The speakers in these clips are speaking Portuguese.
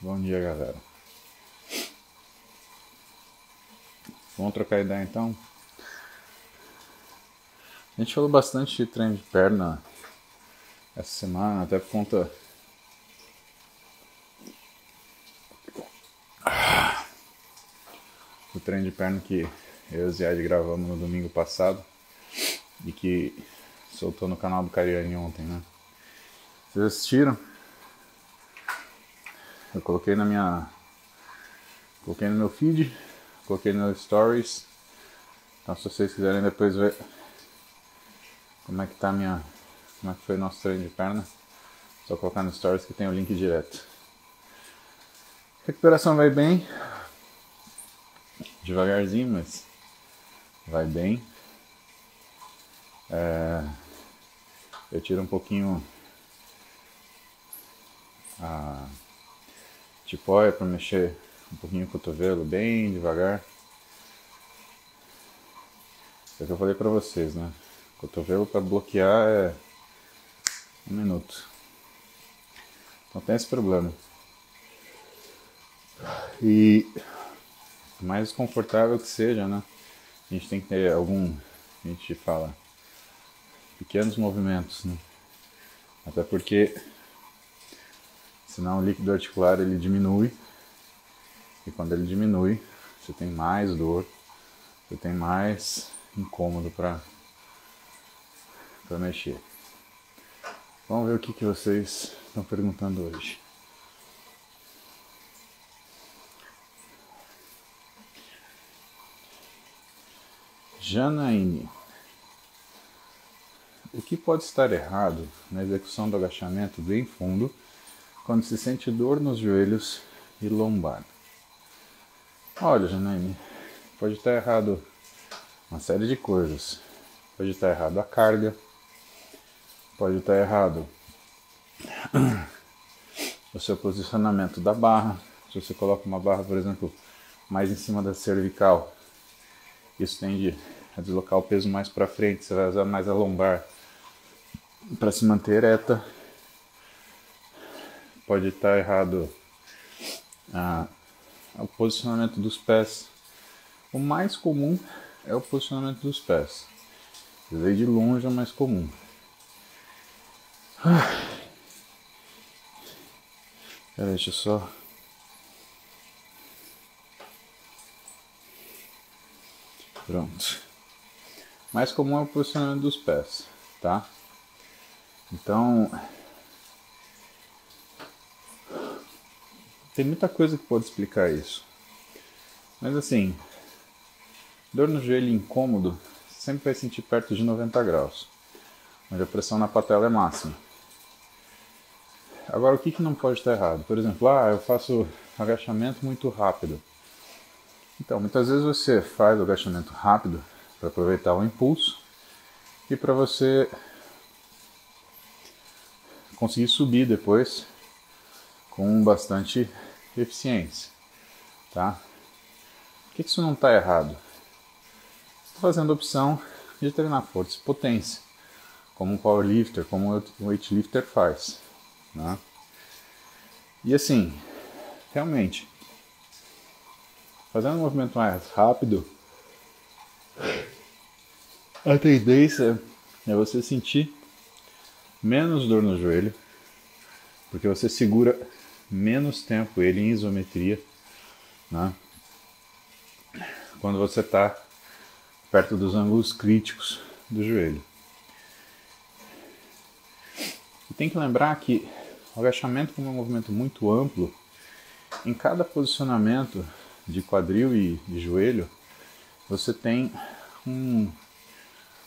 Bom dia, galera. Vamos trocar ideia então? A gente falou bastante de treino de perna essa semana, até por conta do treino de perna que eu e o Ziad gravamos no domingo passado e que soltou no canal do Cariani ontem, né? Vocês assistiram? Eu coloquei na minha. Coloquei no meu feed, coloquei no stories. Então se vocês quiserem depois ver como é que tá minha. Como é que foi o nosso treino de perna, só colocar no stories que tem o link direto. recuperação vai bem. Devagarzinho, mas vai bem. É, eu tiro um pouquinho a tipóia para mexer um pouquinho o cotovelo bem devagar. É o que eu falei para vocês, né? Cotovelo para bloquear é um minuto. Então tem esse problema. E mais confortável que seja, né? A gente tem que ter algum, a gente fala, pequenos movimentos, né? Até porque senão o líquido articular ele diminui e quando ele diminui você tem mais dor, você tem mais incômodo para para mexer. Vamos ver o que, que vocês estão perguntando hoje. Janaíne. O que pode estar errado na execução do agachamento bem fundo quando se sente dor nos joelhos e lombar? Olha, Janaíne, pode estar errado uma série de coisas. Pode estar errado a carga, pode estar errado o seu posicionamento da barra. Se você coloca uma barra, por exemplo, mais em cima da cervical, isso tende a deslocar o peso mais para frente, você vai usar mais a lombar para se manter ereta. Pode estar errado a, o posicionamento dos pés. O mais comum é o posicionamento dos pés. Ver de longe é o mais comum. Pera, deixa eu só. Pronto. Mais comum é o posicionamento dos pés, tá? Então, tem muita coisa que pode explicar isso. Mas assim, dor no joelho incômodo sempre vai sentir perto de 90 graus, onde a pressão na patela é máxima. Agora, o que, que não pode estar errado? Por exemplo, ah, eu faço agachamento muito rápido. Então, muitas vezes você faz o agachamento rápido para aproveitar o impulso e para você conseguir subir depois com bastante eficiência, tá? Por que isso não está errado? Estou fazendo a opção de treinar força e potência, como um powerlifter, como um weightlifter faz, né? E assim, realmente, fazendo um movimento mais rápido, a tendência é você sentir menos dor no joelho, porque você segura menos tempo ele em isometria, né? quando você está perto dos ângulos críticos do joelho. E tem que lembrar que o agachamento, como é um movimento muito amplo, em cada posicionamento de quadril e joelho, você tem um,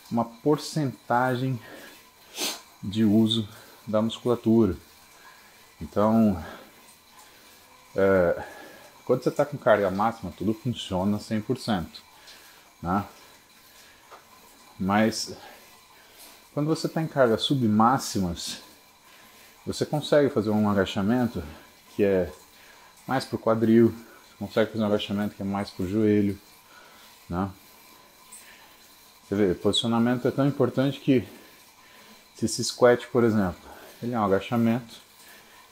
uma porcentagem de uso da musculatura. Então, é, quando você está com carga máxima, tudo funciona 100%. Né? Mas quando você está em cargas submáximas, você consegue fazer um agachamento que é mais para o quadril, você consegue fazer um agachamento que é mais para o joelho. Né? Você vê, posicionamento é tão importante que se esse squat, por exemplo, ele é um agachamento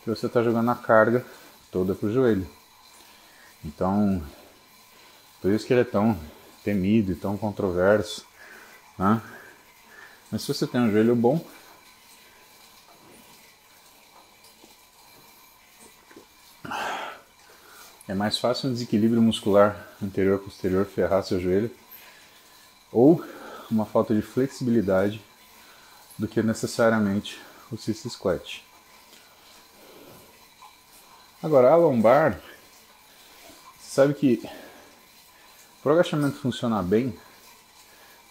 que você está jogando a carga toda para o joelho. Então, por isso que ele é tão temido e tão controverso. Né? Mas se você tem um joelho bom, é mais fácil um desequilíbrio muscular anterior-posterior ferrar seu joelho ou uma falta de flexibilidade do que necessariamente o cyst squat. Agora, a lombar, você sabe que para o agachamento funcionar bem,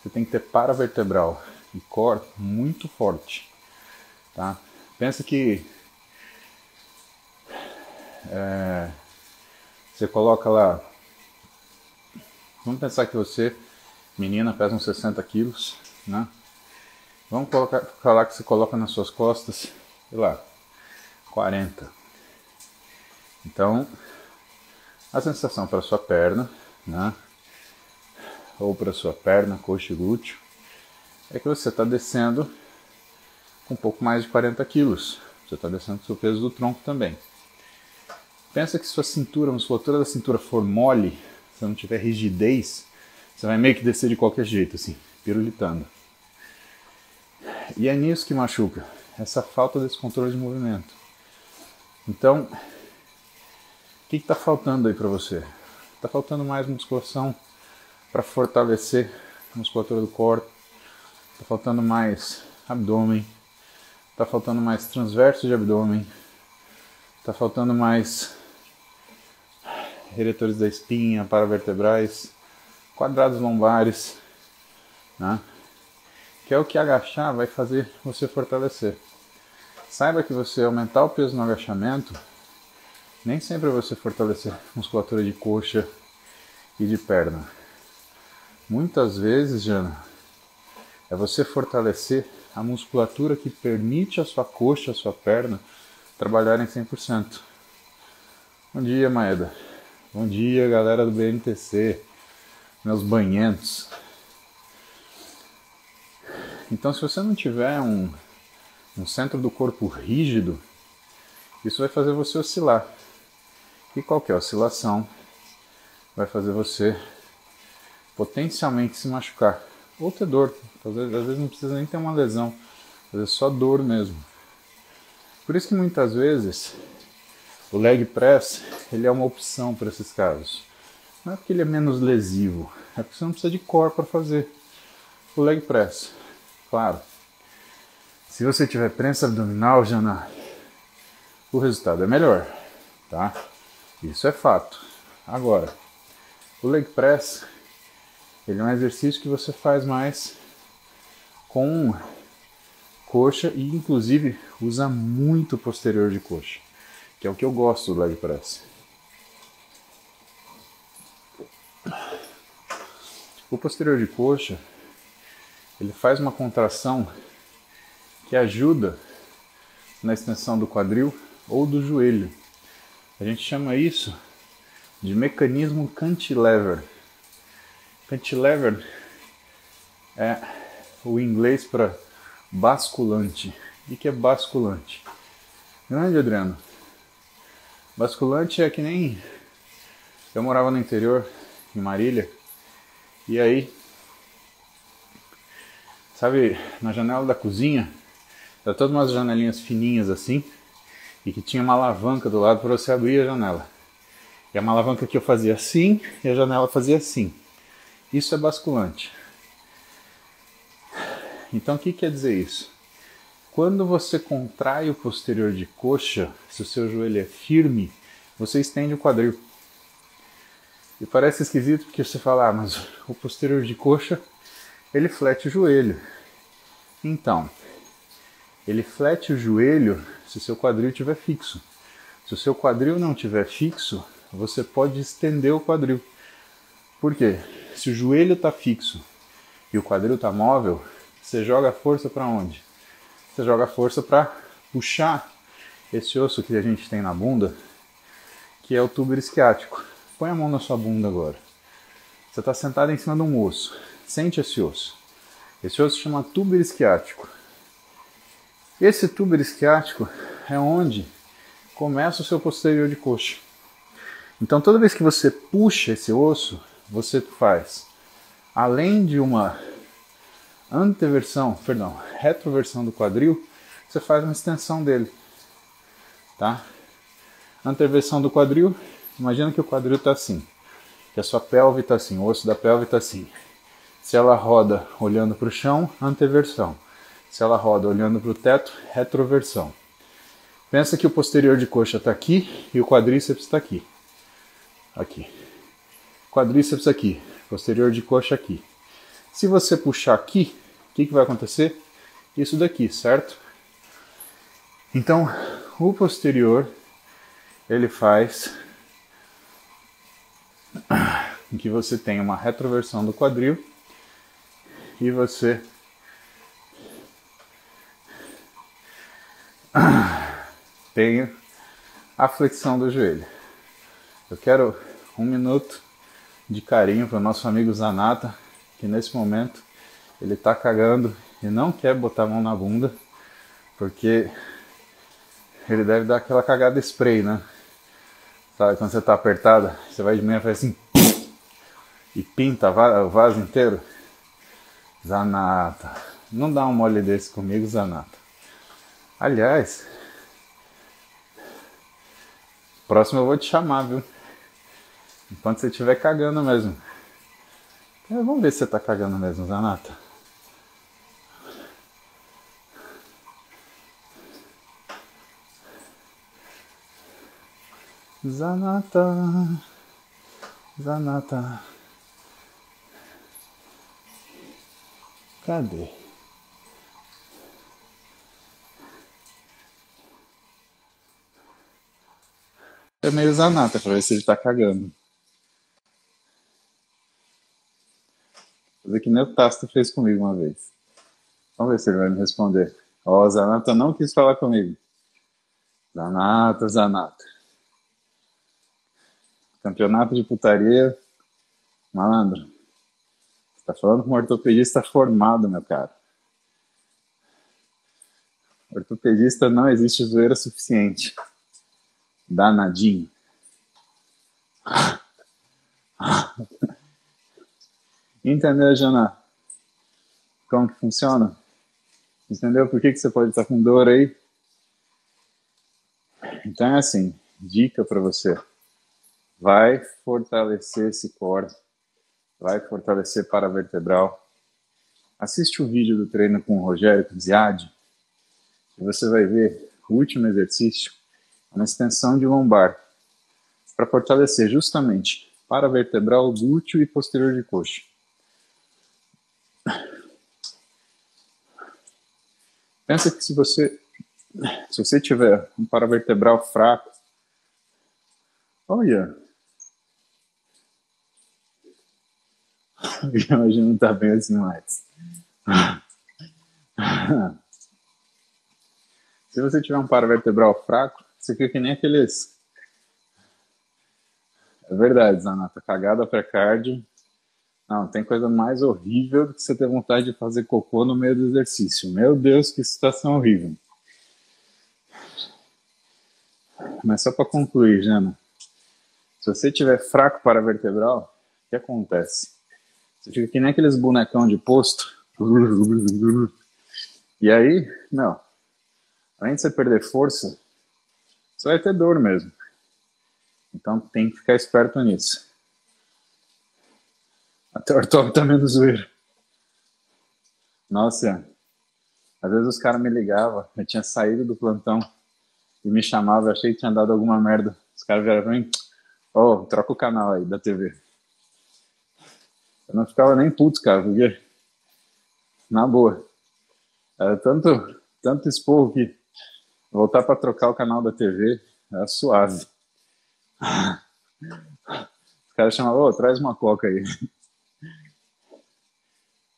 você tem que ter paravertebral e core muito forte. Tá? Pensa que é, você coloca lá. Vamos pensar que você, menina, pesa uns 60 quilos, né? Vamos colocar, falar que você coloca nas suas costas, sei lá, 40. Então, a sensação para sua perna, né? Ou para sua perna, coxa e glúteo, é que você está descendo com um pouco mais de 40 quilos. Você está descendo com o peso do tronco também. Pensa que sua cintura, a musculatura da cintura for mole, se não tiver rigidez, você vai meio que descer de qualquer jeito, assim, pirulitando. E é nisso que machuca, essa falta desse controle de movimento. Então, o que está faltando aí para você? Está faltando mais musculação para fortalecer a musculatura do corpo. Está faltando mais abdômen. Está faltando mais transverso de abdômen. Está faltando mais eretores da espinha, paravertebrais, quadrados lombares, né? que é o que agachar vai fazer você fortalecer. Saiba que você aumentar o peso no agachamento nem sempre você fortalecer musculatura de coxa e de perna. Muitas vezes, Jana, é você fortalecer a musculatura que permite a sua coxa, a sua perna trabalharem 100%. Bom dia, Maeda. Bom dia, galera do BNTC, meus banhentos. Então, se você não tiver um, um centro do corpo rígido, isso vai fazer você oscilar. E qualquer oscilação vai fazer você potencialmente se machucar ou ter dor. Às vezes não precisa nem ter uma lesão, às vezes só dor mesmo. Por isso que muitas vezes o leg press ele é uma opção para esses casos. Não é porque ele é menos lesivo, é porque você não precisa de core para fazer o leg press. Claro, se você tiver prensa abdominal, Jana, o resultado é melhor, tá? Isso é fato. Agora, o leg press, ele é um exercício que você faz mais com coxa e inclusive usa muito posterior de coxa, que é o que eu gosto do leg press. O posterior de coxa ele faz uma contração que ajuda na extensão do quadril ou do joelho. A gente chama isso de mecanismo cantilever. Cantilever é o inglês para basculante. O que é basculante? Grande Adriano. Basculante é que nem eu morava no interior, em Marília, e aí sabe, na janela da cozinha, era todas umas janelinhas fininhas assim, e que tinha uma alavanca do lado para você abrir a janela. E a alavanca que eu fazia assim e a janela fazia assim. Isso é basculante. Então o que quer dizer isso? Quando você contrai o posterior de coxa, se o seu joelho é firme, você estende o quadril. E parece esquisito porque você fala, ah, mas o posterior de coxa ele flete o joelho. Então, ele flete o joelho se seu quadril estiver fixo. Se o seu quadril não estiver fixo, você pode estender o quadril. Por quê? Se o joelho está fixo e o quadril está móvel, você joga força para onde? Você joga força para puxar esse osso que a gente tem na bunda, que é o túbulo isquiático. Põe a mão na sua bunda agora. Você está sentado em cima de um osso. Sente esse osso. Esse osso se chama túbulo isquiático. Esse túbulo isquiático é onde começa o seu posterior de coxa. Então toda vez que você puxa esse osso, você faz, além de uma anteversão, perdão, retroversão do quadril, você faz uma extensão dele, tá? Anteversão do quadril, imagina que o quadril está assim, que a sua pelve está assim, o osso da pelve está assim. Se ela roda olhando para o chão, anteversão. Se ela roda olhando para o teto, retroversão. Pensa que o posterior de coxa está aqui e o quadríceps está aqui. Aqui. Quadríceps aqui, posterior de coxa aqui. Se você puxar aqui, o que, que vai acontecer? Isso daqui, certo? Então, o posterior ele faz em que você tem uma retroversão do quadril e você tem a flexão do joelho. Eu quero um minuto de carinho para o nosso amigo Zanata, que nesse momento ele está cagando e não quer botar a mão na bunda, porque ele deve dar aquela cagada spray, né? Sabe, quando você está apertada, você vai de manhã e faz assim e pinta o vaso inteiro. Zanata, não dá um mole desse comigo, Zanata. Aliás, próximo eu vou te chamar, viu? Enquanto você estiver cagando mesmo. É, vamos ver se você tá cagando mesmo, Zanata. Zanata. Zanata. Cadê? É meio Zanata pra ver se ele tá cagando. Fazer que nem o Tasto fez comigo uma vez. Vamos ver se ele vai me responder. Ó, oh, Zanata não quis falar comigo. Zanata, Zanata. Campeonato de putaria. Malandro. Você tá falando com um ortopedista formado, meu cara. Ortopedista não existe zoeira suficiente. Danadinho. Entendeu, Jana? Como que funciona? Entendeu por que, que você pode estar com dor aí? Então é assim, dica para você. Vai fortalecer esse core, vai fortalecer paravertebral. Assiste o vídeo do treino com o Rogério Ziad e você vai ver o último exercício, uma extensão de lombar, para fortalecer justamente paravertebral, glúteo e posterior de coxa. Pensa que se você se você tiver um paravertebral fraco, olha, hoje não está bem assim mais. Se você tiver um paravertebral fraco, você fica que nem aqueles. É verdade, Zanata, cagada pré-cardio não, tem coisa mais horrível do que você ter vontade de fazer cocô no meio do exercício. Meu Deus, que situação horrível. Mas só para concluir, Jana, se você tiver fraco para vertebral, o que acontece? Você fica que nem aqueles bonecão de posto. E aí, não. Além de você perder força, você vai ter dor mesmo. Então tem que ficar esperto nisso. Até o Arthur tá menos zoeiro. Nossa, às vezes os caras me ligavam, eu tinha saído do plantão e me chamavam, eu achei que tinha dado alguma merda. Os caras vieram pra mim, ô, oh, troca o canal aí da TV. Eu não ficava nem puto, cara, porque, na boa, era tanto, tanto esporro que voltar para trocar o canal da TV era suave. Os caras chamavam, oh, traz uma coca aí.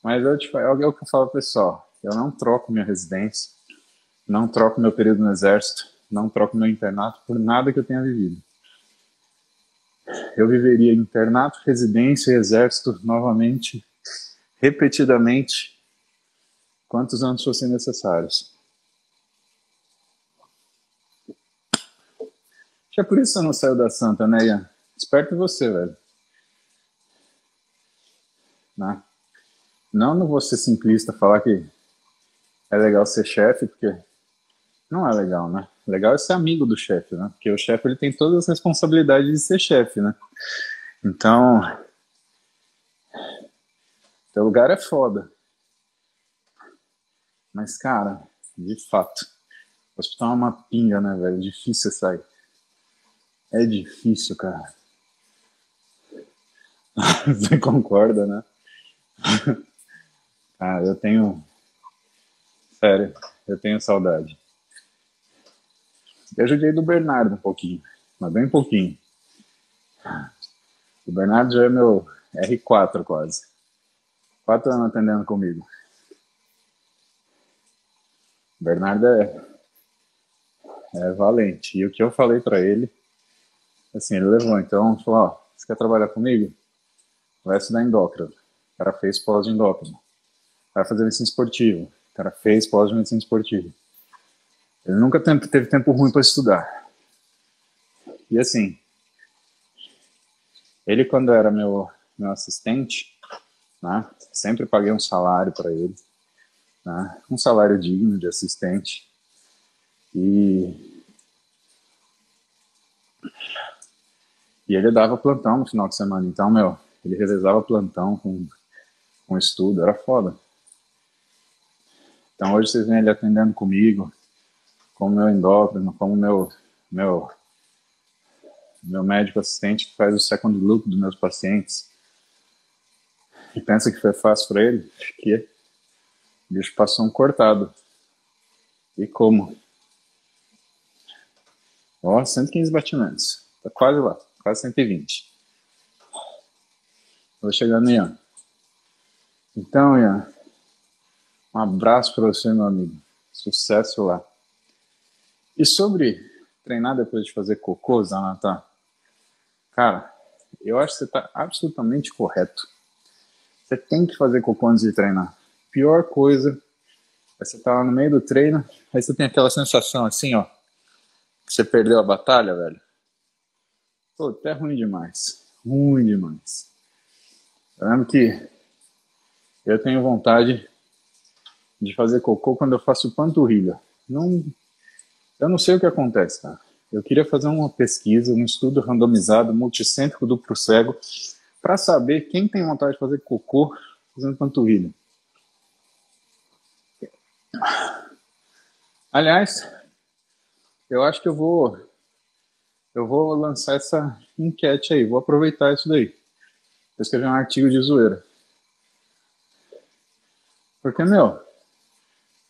Mas eu, tipo, é o que eu falo pessoal. Eu não troco minha residência, não troco meu período no exército, não troco meu internato por nada que eu tenha vivido. Eu viveria internato, residência e exército novamente, repetidamente, quantos anos fossem necessários. É por isso que você não saiu da Santa, né, Ian? Esperto você, velho. Né? Não, não vou ser simplista falar que é legal ser chefe, porque não é legal, né? Legal é ser amigo do chefe, né? Porque o chefe ele tem todas as responsabilidades de ser chefe, né? Então, teu lugar é foda. Mas, cara, de fato, o hospital é uma pinga, né, velho? É difícil sair. É difícil, cara. Você concorda, né? Ah, eu tenho. Sério, eu tenho saudade. Eu ajudei do Bernardo um pouquinho, mas bem pouquinho. O Bernardo já é meu R4 quase. Quatro anos atendendo comigo. O Bernardo é, é valente. E o que eu falei para ele, assim, ele levou. Então, falou: Ó, você quer trabalhar comigo? Vai estudar endócrino. O cara fez pós-endócrino. Vai fazer medicina esportiva. O cara fez pós-medicina esportiva. Ele nunca teve tempo ruim para estudar. E assim, ele quando era meu, meu assistente, né, sempre paguei um salário para ele, né, um salário digno de assistente. E e ele dava plantão no final de semana. Então, meu, ele revezava plantão com, com estudo, era foda. Então hoje vocês vêm ele atendendo comigo, como meu endócrino, como meu meu meu médico assistente que faz o second look dos meus pacientes. E pensa que foi fácil para ele? Que o bicho passou um cortado. E como? Ó, 115 batimentos. Tá quase lá, quase 120. Vou chegando, Ian. Então, Ian, um abraço para você, meu amigo. Sucesso lá. E sobre treinar depois de fazer cocô, Zanata? Cara, eu acho que você está absolutamente correto. Você tem que fazer cocô antes de treinar. Pior coisa é você estar tá lá no meio do treino, aí você tem aquela sensação assim, ó, que você perdeu a batalha, velho. Pô, até ruim demais. Ruim demais. Eu lembro que eu tenho vontade de fazer cocô quando eu faço panturrilha. Não, eu não sei o que acontece, tá? Eu queria fazer uma pesquisa, um estudo randomizado, multicêntrico, duplo cego, para saber quem tem vontade de fazer cocô fazendo panturrilha. Aliás, eu acho que eu vou eu vou lançar essa enquete aí, vou aproveitar isso daí. Vou escrever um artigo de zoeira. Porque, meu,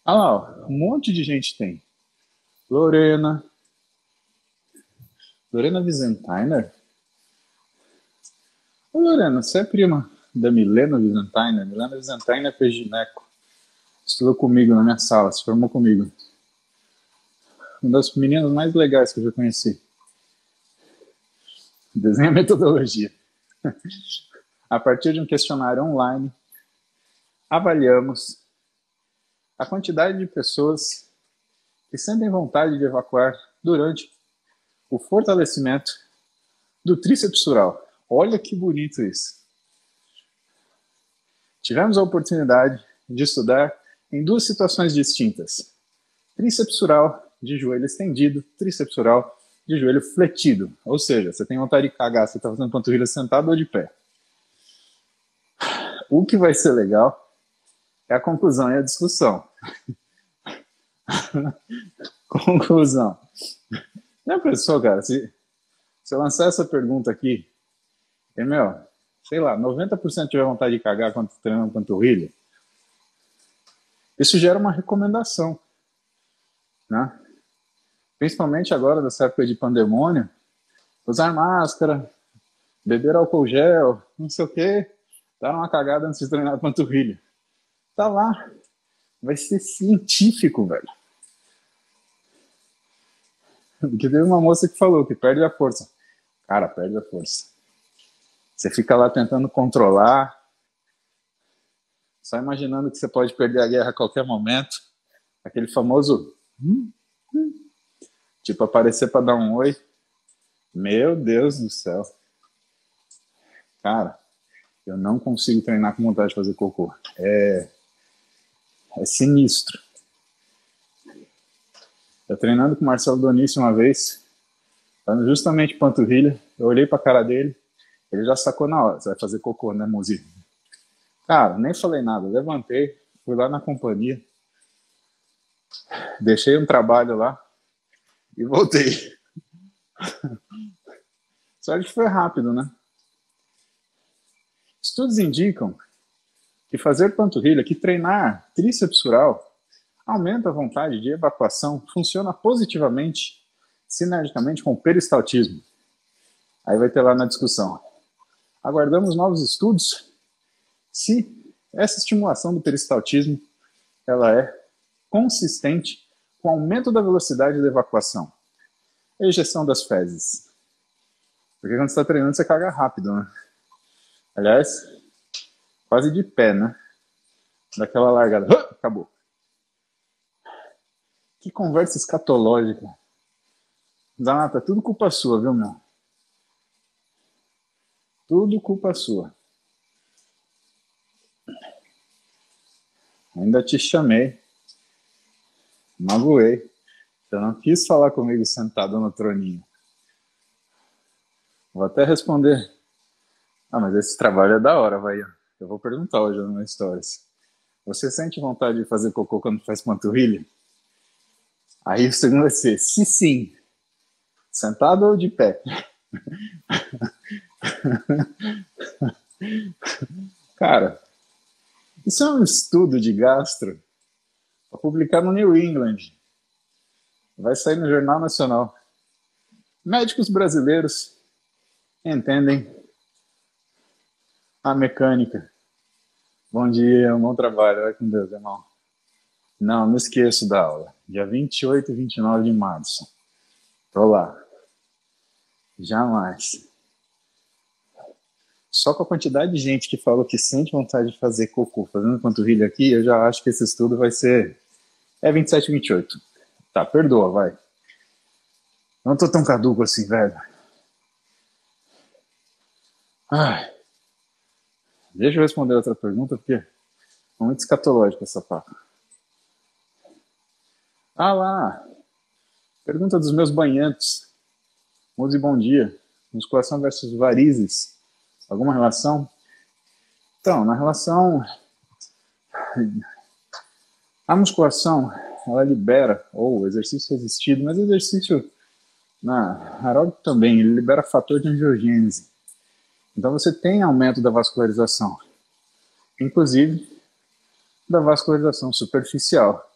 Olha lá, um monte de gente tem. Lorena. Lorena Wiesenthiner? Ô, Lorena, você é prima da Milena Wiesenthiner? Milena Wiesenthiner fez gineco. Estudou comigo na minha sala, se formou comigo. Uma das meninas mais legais que eu já conheci. Desenha metodologia. A partir de um questionário online, avaliamos a quantidade de pessoas que sentem vontade de evacuar durante o fortalecimento do tríceps sural. Olha que bonito isso. Tivemos a oportunidade de estudar em duas situações distintas: tríceps sural de joelho estendido, tríceps sural de joelho fletido. Ou seja, você tem vontade de cagar, você está fazendo panturrilha sentado ou de pé. O que vai ser legal é a conclusão e a discussão. conclusão. Já pensou, cara, se, se eu lançar essa pergunta aqui, é meu, sei lá, 90% tiver vontade de cagar quando treinando panturrilha, isso gera uma recomendação, né? Principalmente agora, nessa época de pandemônio, usar máscara, beber álcool gel, não sei o quê, dar uma cagada antes de treinar panturrilha. Tá lá. Vai ser científico, velho. Porque teve uma moça que falou que perde a força. Cara, perde a força. Você fica lá tentando controlar, só imaginando que você pode perder a guerra a qualquer momento. Aquele famoso. Hum, hum, tipo, aparecer para dar um oi. Meu Deus do céu. Cara, eu não consigo treinar com vontade de fazer cocô. É, é sinistro. Eu treinando com o Marcelo Donice uma vez, justamente panturrilha, eu olhei pra cara dele, ele já sacou na hora, você vai fazer cocô, né, Muzi? Cara, nem falei nada, levantei, fui lá na companhia, deixei um trabalho lá e voltei. Só que foi rápido, né? Estudos indicam que fazer panturrilha, que treinar tríceps crural, aumenta a vontade de evacuação, funciona positivamente, sinergicamente com o peristaltismo. Aí vai ter lá na discussão. Aguardamos novos estudos se essa estimulação do peristaltismo ela é consistente com aumento da velocidade da evacuação. A ejeção das fezes. Porque quando você está treinando, você caga rápido, né? Aliás, quase de pé, né? Daquela largada. Acabou. Que conversa escatológica. Zanata, tudo culpa sua, viu, meu? Tudo culpa sua. Ainda te chamei. Magoei. Você não quis falar comigo sentado no troninho. Vou até responder. Ah, mas esse trabalho é da hora, vai. Eu vou perguntar hoje no meu Stories. Você sente vontade de fazer cocô quando faz panturrilha? Aí o segundo vai ser, se sim, sentado ou de pé? Cara, isso é um estudo de gastro publicado no New England. Vai sair no Jornal Nacional. Médicos brasileiros entendem a mecânica. Bom dia, bom trabalho. Vai com Deus, irmão. Não, não esqueço da aula. Dia 28 e 29 de março. Tô lá. Jamais. Só com a quantidade de gente que fala que sente vontade de fazer cocô fazendo panturrilha aqui, eu já acho que esse estudo vai ser. É 27 e 28. Tá, perdoa, vai. Não tô tão caduco assim, velho. Ai. Deixa eu responder outra pergunta, porque é muito escatológica essa papo. Ah lá! Pergunta dos meus banhantes. Mude bom dia. Musculação versus varizes. Alguma relação? Então, na relação. A musculação, ela libera, ou exercício resistido, mas exercício na aeróbico também, ele libera fator de angiogênese. Então você tem aumento da vascularização, inclusive da vascularização superficial.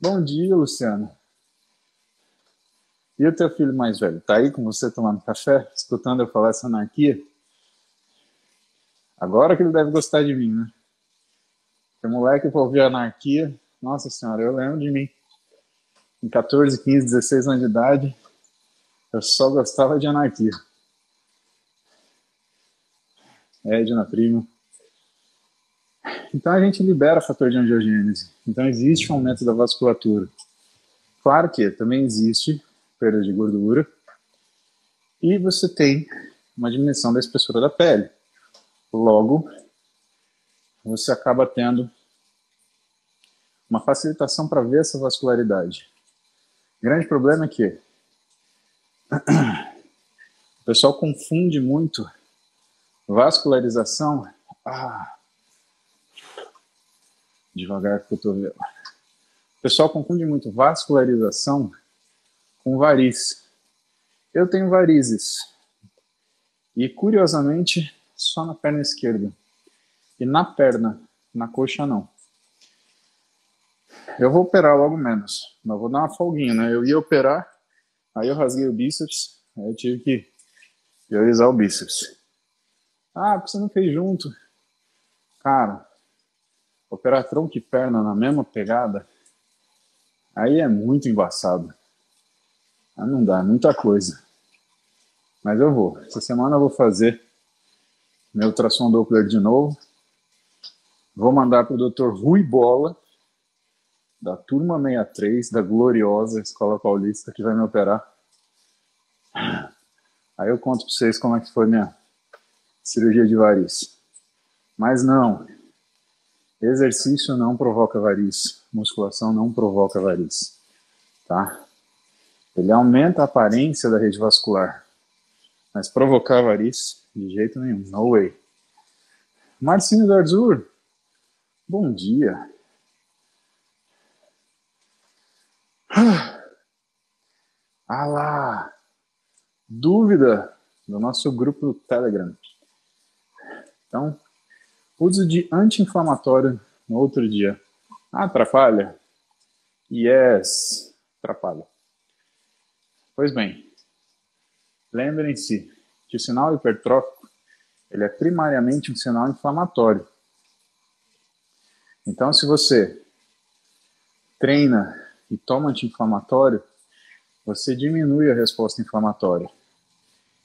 Bom dia, Luciano. E o teu filho mais velho? Tá aí com você tomando café, escutando eu falar essa anarquia? Agora que ele deve gostar de mim, né? Porque moleque pra ouvir anarquia, nossa senhora, eu lembro de mim. Em 14, 15, 16 anos de idade, eu só gostava de anarquia. Edna, primo. Então a gente libera fator de angiogênese. Então existe um aumento da vasculatura. Claro que também existe perda de gordura e você tem uma diminuição da espessura da pele. Logo, você acaba tendo uma facilitação para ver essa vascularidade. O grande problema é que o pessoal confunde muito Vascularização. Ah. Devagar com o cotovelo. O pessoal confunde muito vascularização com variz. Eu tenho varizes. E curiosamente, só na perna esquerda. E na perna, na coxa não. Eu vou operar logo menos, mas vou dar uma folguinha, né? Eu ia operar, aí eu rasguei o bíceps, aí eu tive que priorizar o bíceps. Ah, você não fez junto? Cara, operar tronco e perna na mesma pegada, aí é muito embaçado. Ah, não dá, é muita coisa. Mas eu vou. Essa semana eu vou fazer meu ultrassom Doppler de novo. Vou mandar para o Dr. Rui Bola, da turma 63, da gloriosa Escola Paulista, que vai me operar. Aí eu conto para vocês como é que foi minha cirurgia de variz. Mas não, exercício não provoca variz, musculação não provoca variz, tá? Ele aumenta a aparência da rede vascular, mas provocar variz de jeito nenhum, no way. Marcinho do Arzur, bom dia. Ah lá, dúvida do nosso grupo do Telegram. Então, uso de anti-inflamatório no outro dia. Ah, atrapalha? Yes, atrapalha. Pois bem, lembrem-se que o sinal hipertrófico ele é primariamente um sinal inflamatório. Então, se você treina e toma anti-inflamatório, você diminui a resposta inflamatória.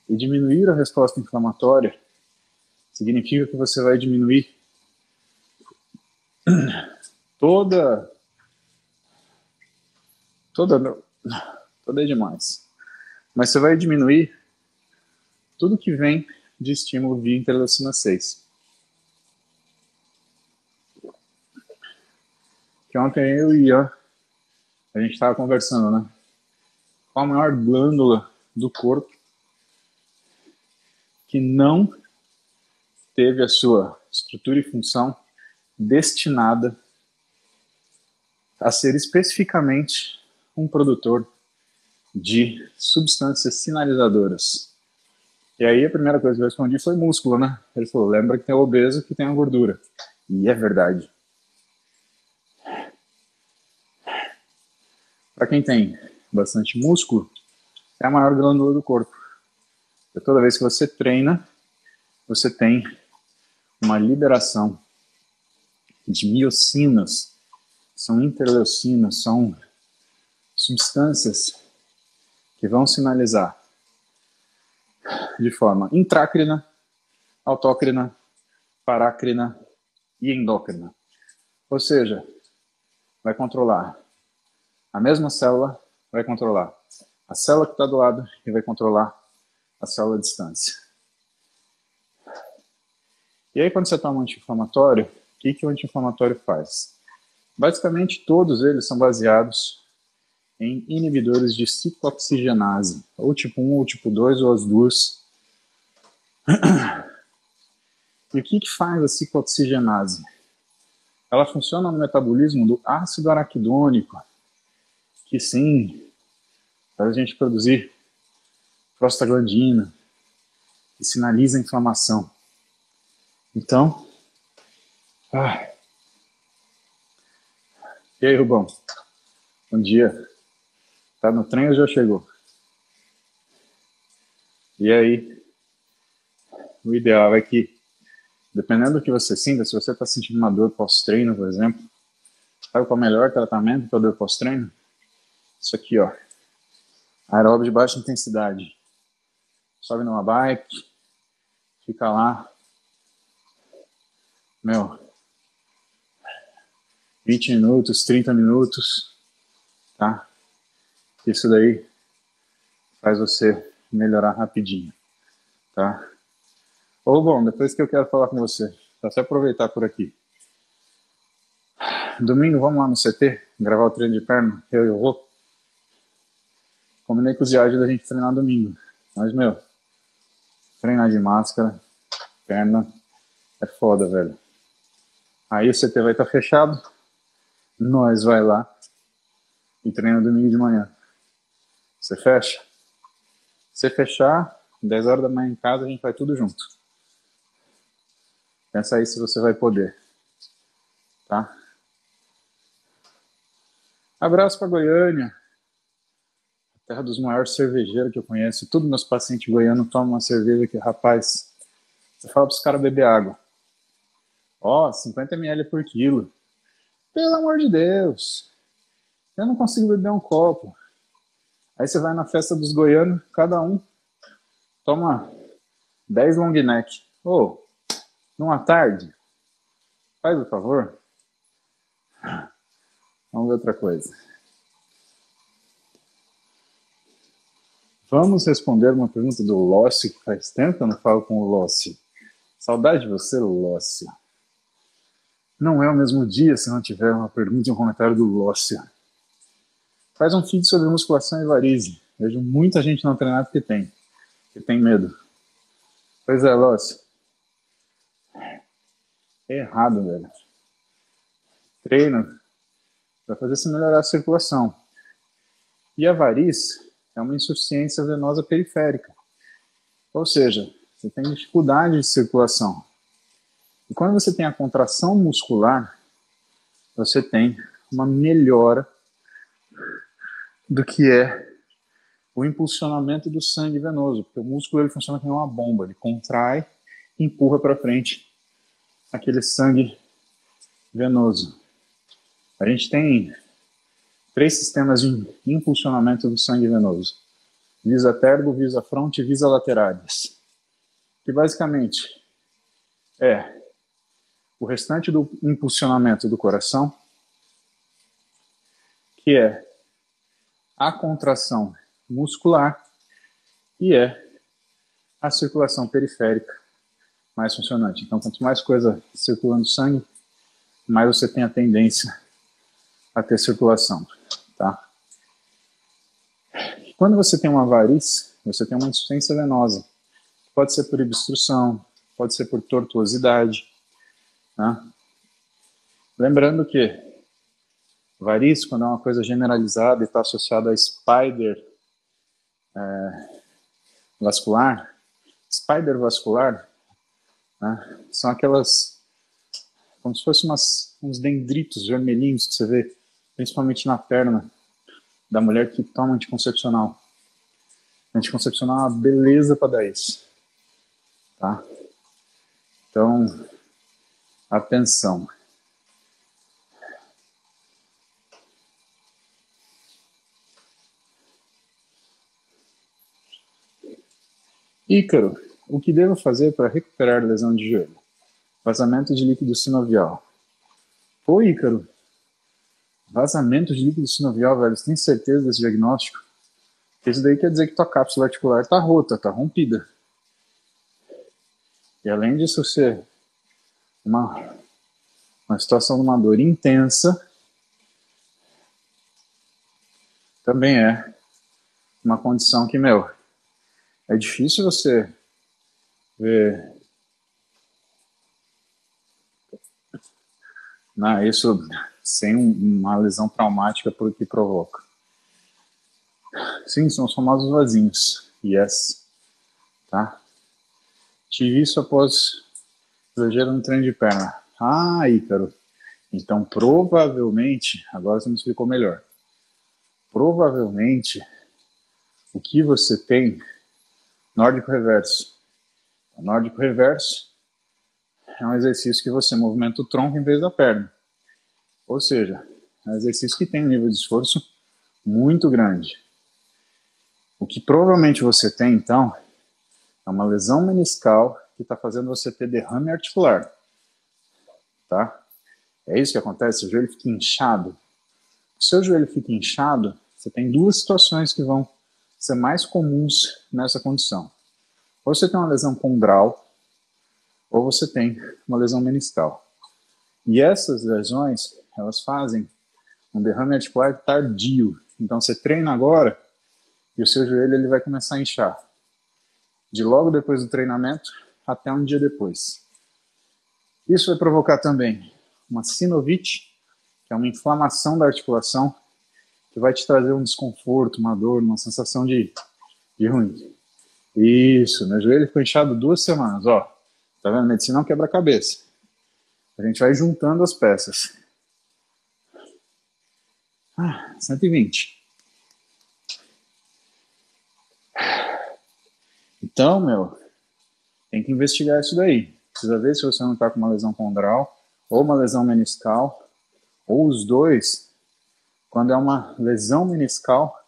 E diminuir a resposta inflamatória significa que você vai diminuir toda toda toda demais. Mas você vai diminuir tudo que vem de estímulo via interleucina 6. Que ontem eu e Ian, a gente estava conversando, né? Qual a maior glândula do corpo que não teve a sua estrutura e função destinada a ser especificamente um produtor de substâncias sinalizadoras. E aí a primeira coisa que eu respondi foi músculo, né? Ele falou, lembra que tem o obeso que tem a gordura. E é verdade. Para quem tem bastante músculo, é a maior glândula do corpo. E toda vez que você treina, você tem uma liberação de miocinas, são interleucinas, são substâncias que vão sinalizar de forma intrácrina, autócrina, parácrina e endócrina. Ou seja, vai controlar a mesma célula, vai controlar a célula que está do lado e vai controlar a célula à distância. E aí, quando você toma um anti-inflamatório, o que, que o anti-inflamatório faz? Basicamente, todos eles são baseados em inibidores de ciclooxigenase, ou tipo 1, ou tipo 2, ou as duas. E o que, que faz a ciclooxigenase? Ela funciona no metabolismo do ácido araquidônico, que sim, faz a gente produzir prostaglandina, que sinaliza a inflamação. Então, ah. e aí, Rubão? Bom dia. Tá no trem ou já chegou? E aí, o ideal é que, dependendo do que você sinta, se você está sentindo uma dor pós-treino, por exemplo, sabe qual é o melhor tratamento para dor pós-treino? Isso aqui, ó. Aeróbio de baixa intensidade. Sobe numa bike, fica lá meu, 20 minutos, 30 minutos, tá? Isso daí faz você melhorar rapidinho, tá? Ou bom, depois que eu quero falar com você, só se aproveitar por aqui. Domingo vamos lá no CT, gravar o treino de perna, eu e o Rô. Combinei com os viagens da gente treinar domingo. Mas, meu, treinar de máscara, perna, é foda, velho. Aí o CT vai estar fechado, nós vai lá e treina domingo de manhã. Você fecha? Se fechar, 10 horas da manhã em casa, a gente vai tudo junto. Pensa aí se você vai poder. Tá? Abraço para Goiânia, terra dos maiores cervejeiros que eu conheço. Todos meus pacientes goianos tomam uma cerveja que, rapaz, você fala para os caras beber água. Ó, oh, 50 ml por quilo. Pelo amor de Deus. Eu não consigo beber um copo. Aí você vai na festa dos goianos, cada um toma 10 long neck. Ô, oh, numa tarde. Faz o favor. Vamos ver outra coisa. Vamos responder uma pergunta do Lócio, que faz tempo que eu não falo com o Lócio. Saudade de você, Lócio. Não é o mesmo dia se não tiver uma pergunta e um comentário do Lócio. Faz um vídeo sobre musculação e varize. Vejo muita gente não treinar porque tem. Que tem medo. Pois é, Lócio. É errado, velho. Treino para fazer se melhorar a circulação. E a variz é uma insuficiência venosa periférica. Ou seja, você tem dificuldade de circulação. E quando você tem a contração muscular, você tem uma melhora do que é o impulsionamento do sangue venoso, porque o músculo ele funciona como uma bomba, ele contrai e empurra para frente aquele sangue venoso. A gente tem três sistemas de impulsionamento do sangue venoso: visa tergo, visa fronte e visa lateralis. Que basicamente é o restante do impulsionamento do coração, que é a contração muscular e é a circulação periférica mais funcionante. Então, quanto mais coisa circulando sangue, mais você tem a tendência a ter circulação, tá? Quando você tem uma variz, você tem uma insuficiência venosa. Pode ser por obstrução, pode ser por tortuosidade, tá? Lembrando que variz, quando é uma coisa generalizada e está associada a spider é, vascular, spider vascular, né, são aquelas, como se fossem uns dendritos vermelhinhos que você vê principalmente na perna da mulher que toma anticoncepcional. Anticoncepcional é uma beleza para dar isso. Tá? Então, atenção. Ícaro, o que devo fazer para recuperar lesão de joelho? Vazamento de líquido sinovial. Pô, Ícaro, Vazamento de líquido sinovial, velho. Você tem certeza desse diagnóstico? Isso daí quer dizer que tua cápsula articular tá rota, tá rompida. E além disso ser uma, uma situação de uma dor intensa, também é uma condição que, meu, é difícil você ver. Não, isso sem uma lesão traumática por que provoca. Sim, são os famosos vasinhos. Yes. Tá? Tive isso após exagero no treino de perna. Ah, Ícaro. Então, provavelmente, agora você me explicou melhor. Provavelmente, o que você tem, nórdico reverso. O nórdico reverso é um exercício que você movimenta o tronco em vez da perna. Ou seja, é um exercício que tem um nível de esforço muito grande. O que provavelmente você tem, então, é uma lesão meniscal que está fazendo você ter derrame articular. Tá? É isso que acontece, o joelho fica inchado. Se o seu joelho fica inchado, você tem duas situações que vão ser mais comuns nessa condição. Ou você tem uma lesão condral, ou você tem uma lesão meniscal. E essas lesões, elas fazem um derrame articular tardio. Então você treina agora e o seu joelho ele vai começar a inchar. De logo depois do treinamento até um dia depois. Isso vai provocar também uma sinovite, que é uma inflamação da articulação, que vai te trazer um desconforto, uma dor, uma sensação de, de ruim. Isso, meu joelho ficou inchado duas semanas, ó. Tá vendo? Medicina não quebra a cabeça. A gente vai juntando as peças. Ah, 120. Então, meu, tem que investigar isso daí. Precisa ver se você não está com uma lesão condral, ou uma lesão meniscal, ou os dois, quando é uma lesão meniscal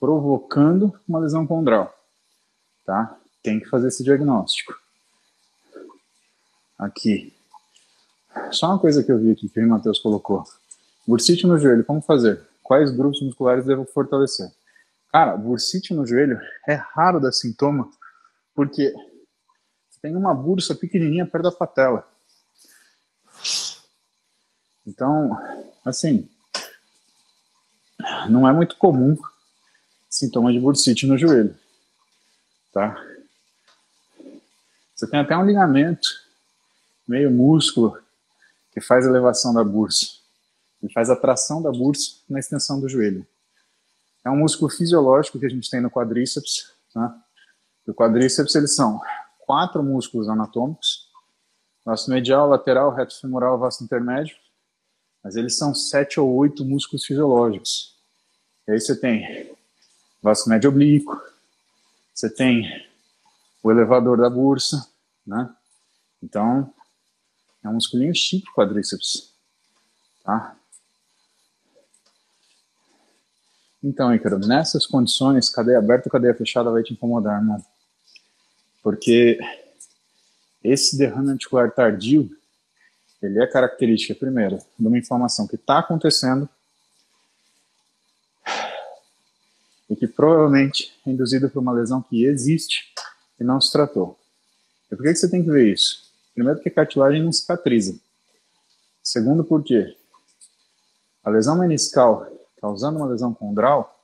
provocando uma lesão condral. Tá? Tem que fazer esse diagnóstico. Aqui. Só uma coisa que eu vi aqui que o Matheus colocou. Bursite no joelho, como fazer? Quais grupos musculares devo fortalecer? Cara, bursite no joelho é raro dar sintoma, porque tem uma bursa pequenininha perto da patela. Então, assim, não é muito comum sintoma de bursite no joelho, tá? Você tem até um ligamento, meio músculo, que faz elevação da bursa. Ele faz a tração da bursa na extensão do joelho. É um músculo fisiológico que a gente tem no quadríceps. Tá? O quadríceps, eles são quatro músculos anatômicos, vasto medial, lateral, reto femoral, vasto intermédio, mas eles são sete ou oito músculos fisiológicos. E aí você tem vasto médio oblíquo, você tem o elevador da bursa, né? Então, é um musculinho chique quadríceps, tá? Então, Ícaro, nessas condições, cadeia aberta ou cadeia fechada vai te incomodar, mano. Porque esse derrame articular tardio, ele é característica, primeiro, de uma inflamação que está acontecendo e que provavelmente é induzida por uma lesão que existe e não se tratou. E por que, que você tem que ver isso? Primeiro, porque a cartilagem não cicatriza. Segundo, porque a lesão meniscal causando uma lesão condral,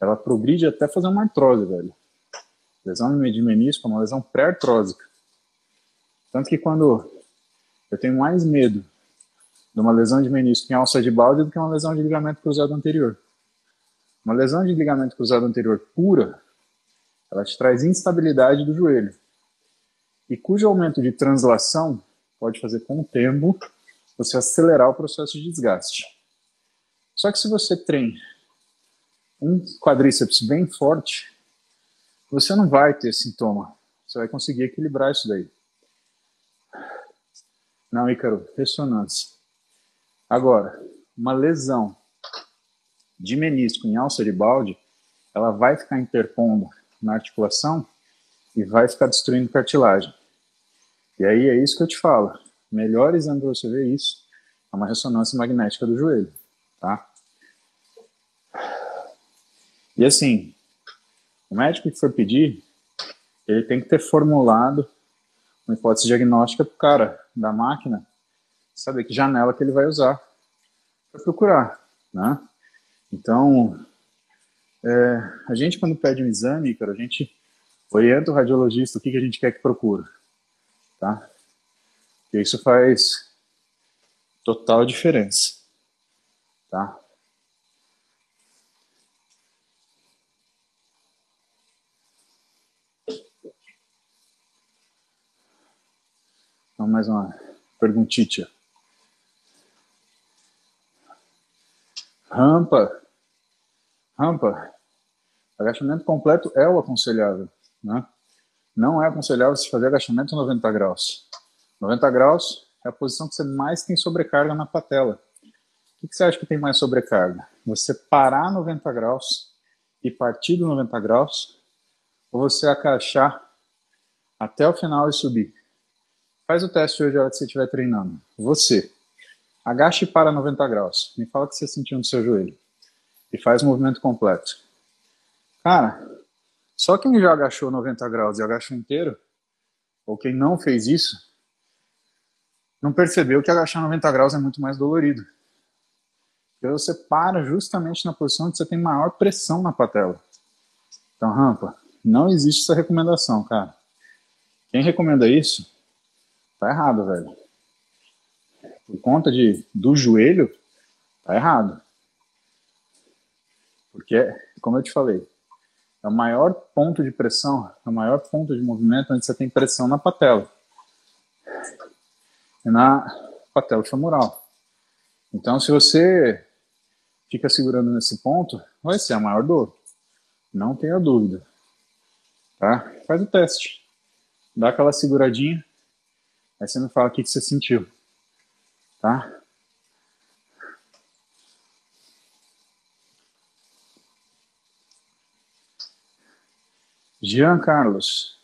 ela progride até fazer uma artrose, velho. Lesão de menisco é uma lesão pré-artrósica. Tanto que quando eu tenho mais medo de uma lesão de menisco em alça de balde do que uma lesão de ligamento cruzado anterior. Uma lesão de ligamento cruzado anterior pura, ela te traz instabilidade do joelho. E cujo aumento de translação pode fazer com o tempo você acelerar o processo de desgaste. Só que se você tem um quadríceps bem forte, você não vai ter sintoma. Você vai conseguir equilibrar isso daí. Não, Ícaro, ressonância. Agora, uma lesão de menisco em alça de balde, ela vai ficar interpondo na articulação e vai ficar destruindo cartilagem. E aí é isso que eu te falo. Melhor exame para você ver isso é uma ressonância magnética do joelho, tá? E assim, o médico que for pedir, ele tem que ter formulado uma hipótese diagnóstica para o cara da máquina saber que janela que ele vai usar para procurar, né? Então, é, a gente quando pede um exame, cara, a gente orienta o radiologista o que, que a gente quer que procure, tá? Porque isso faz total diferença, tá? Então, mais uma perguntinha. Rampa. Rampa. Agachamento completo é o aconselhável. Né? Não é aconselhável se fazer agachamento 90 graus. 90 graus é a posição que você mais tem sobrecarga na patela. O que você acha que tem mais sobrecarga? Você parar 90 graus e partir do 90 graus, ou você agachar até o final e subir? Faz o teste hoje a hora que você estiver treinando. Você. Agache para 90 graus. Me fala o que você sentiu no seu joelho. E faz o movimento completo. Cara, só quem já agachou 90 graus e agachou inteiro, ou quem não fez isso, não percebeu que agachar 90 graus é muito mais dolorido. Porque você para justamente na posição onde você tem maior pressão na patela. Então, rampa, não existe essa recomendação, cara. Quem recomenda isso tá errado, velho. Por conta de, do joelho, tá errado. Porque, como eu te falei, é o maior ponto de pressão, é o maior ponto de movimento onde você tem pressão na patela. E na patela femoral. Então, se você fica segurando nesse ponto, vai ser a maior dor. Não tenha dúvida. Tá? Faz o teste. Dá aquela seguradinha Aí você me fala o que, que você sentiu. Tá? Jean Carlos.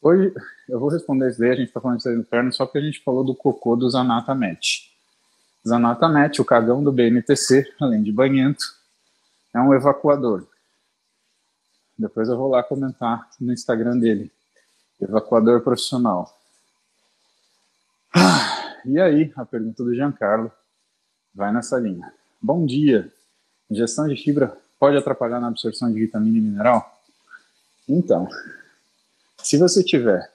Hoje eu vou responder isso daí, a gente está falando isso aí no perno, só porque a gente falou do cocô do Zanatamet. Zanatamet, o cagão do BNTC, além de banhento, é um evacuador. Depois eu vou lá comentar no Instagram dele. Evacuador profissional. Ah, e aí, a pergunta do Giancarlo vai nessa linha. Bom dia. Ingestão de fibra pode atrapalhar na absorção de vitamina e mineral? Então, se você tiver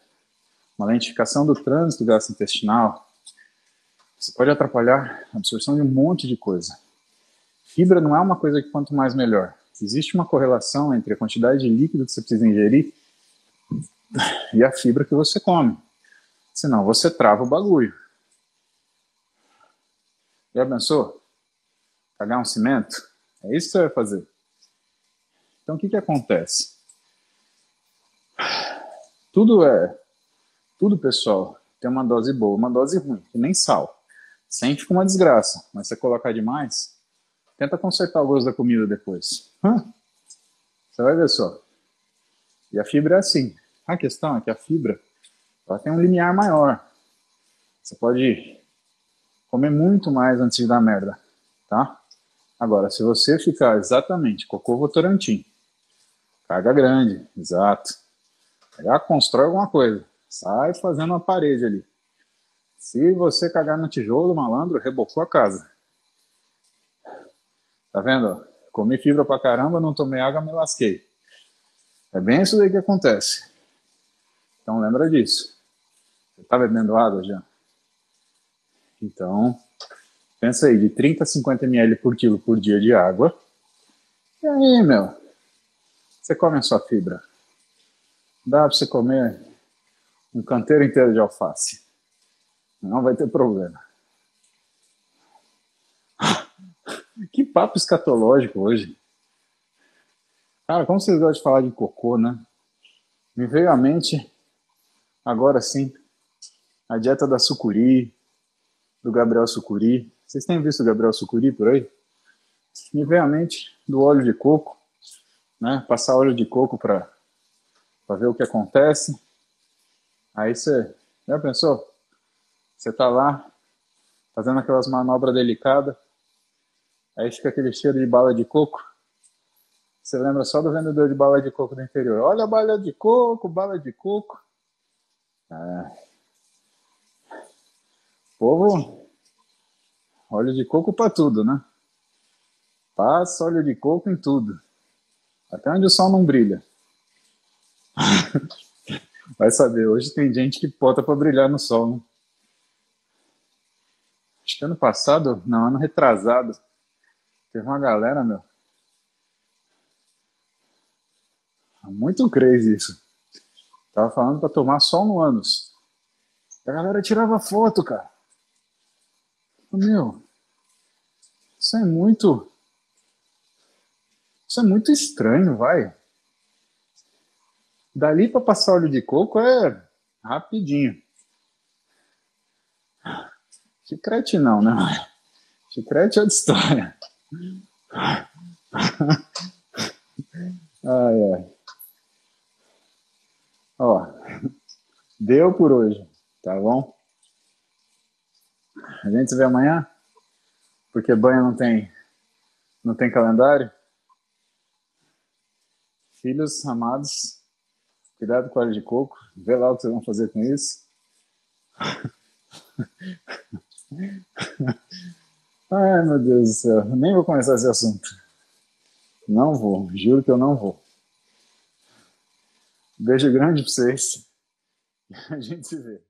uma lentificação do trânsito gastrointestinal, você pode atrapalhar a absorção de um monte de coisa. Fibra não é uma coisa que quanto mais melhor. Existe uma correlação entre a quantidade de líquido que você precisa ingerir e a fibra que você come. Senão você trava o bagulho. Já pensou? Cagar um cimento? É isso que você vai fazer. Então o que, que acontece? Tudo é. Tudo, pessoal, tem uma dose boa, uma dose ruim, que nem sal. Sente como uma desgraça, mas se você colocar demais, tenta consertar o gosto da comida depois. Hum, você vai ver só. E a fibra é assim. A questão é que a fibra ela tem um limiar maior. Você pode comer muito mais antes de dar merda, tá? Agora, se você ficar exatamente cocô votorantim, carga grande, exato, já constrói alguma coisa, sai fazendo uma parede ali. Se você cagar no tijolo, malandro, rebocou a casa. Tá vendo? Comi fibra pra caramba, não tomei água, me lasquei. É bem isso daí que acontece. Então lembra disso. Você tá bebendo água já? Então, pensa aí, de 30 a 50 ml por quilo por dia de água. E aí, meu? Você come a sua fibra. Dá para você comer um canteiro inteiro de alface. Não vai ter problema. Que papo escatológico hoje. Cara, como vocês gostam de falar de cocô, né? Me veio à mente, agora sim, a dieta da sucuri, do Gabriel Sucuri. Vocês têm visto o Gabriel Sucuri por aí? Me veio à mente do óleo de coco, né? Passar óleo de coco para ver o que acontece. Aí você, já pensou? Você tá lá fazendo aquelas manobras delicadas, aí fica aquele cheiro de bala de coco. Você lembra só do vendedor de bala de coco do interior. Olha a bala de coco, bala de coco. É. Povo, óleo de coco para tudo, né? Passa óleo de coco em tudo. Até onde o sol não brilha. Vai saber, hoje tem gente que bota para brilhar no sol, né? Acho que ano passado, não, ano retrasado, teve uma galera, meu. Muito crazy isso. Tava falando para tomar sol no ânus. A galera tirava foto, cara. Meu, isso é muito. Isso é muito estranho, vai. Dali para passar óleo de coco é rapidinho. Chicrete não, né? Chicrete é outra história. Ai, ai. Ó, deu por hoje, tá bom? A gente se vê amanhã, porque banho não tem, não tem calendário. Filhos amados, cuidado com o óleo de coco, vê lá o que vocês vão fazer com isso. Ai, meu Deus do céu, nem vou começar esse assunto. Não vou, juro que eu não vou. Beijo grande pra vocês. A gente se vê.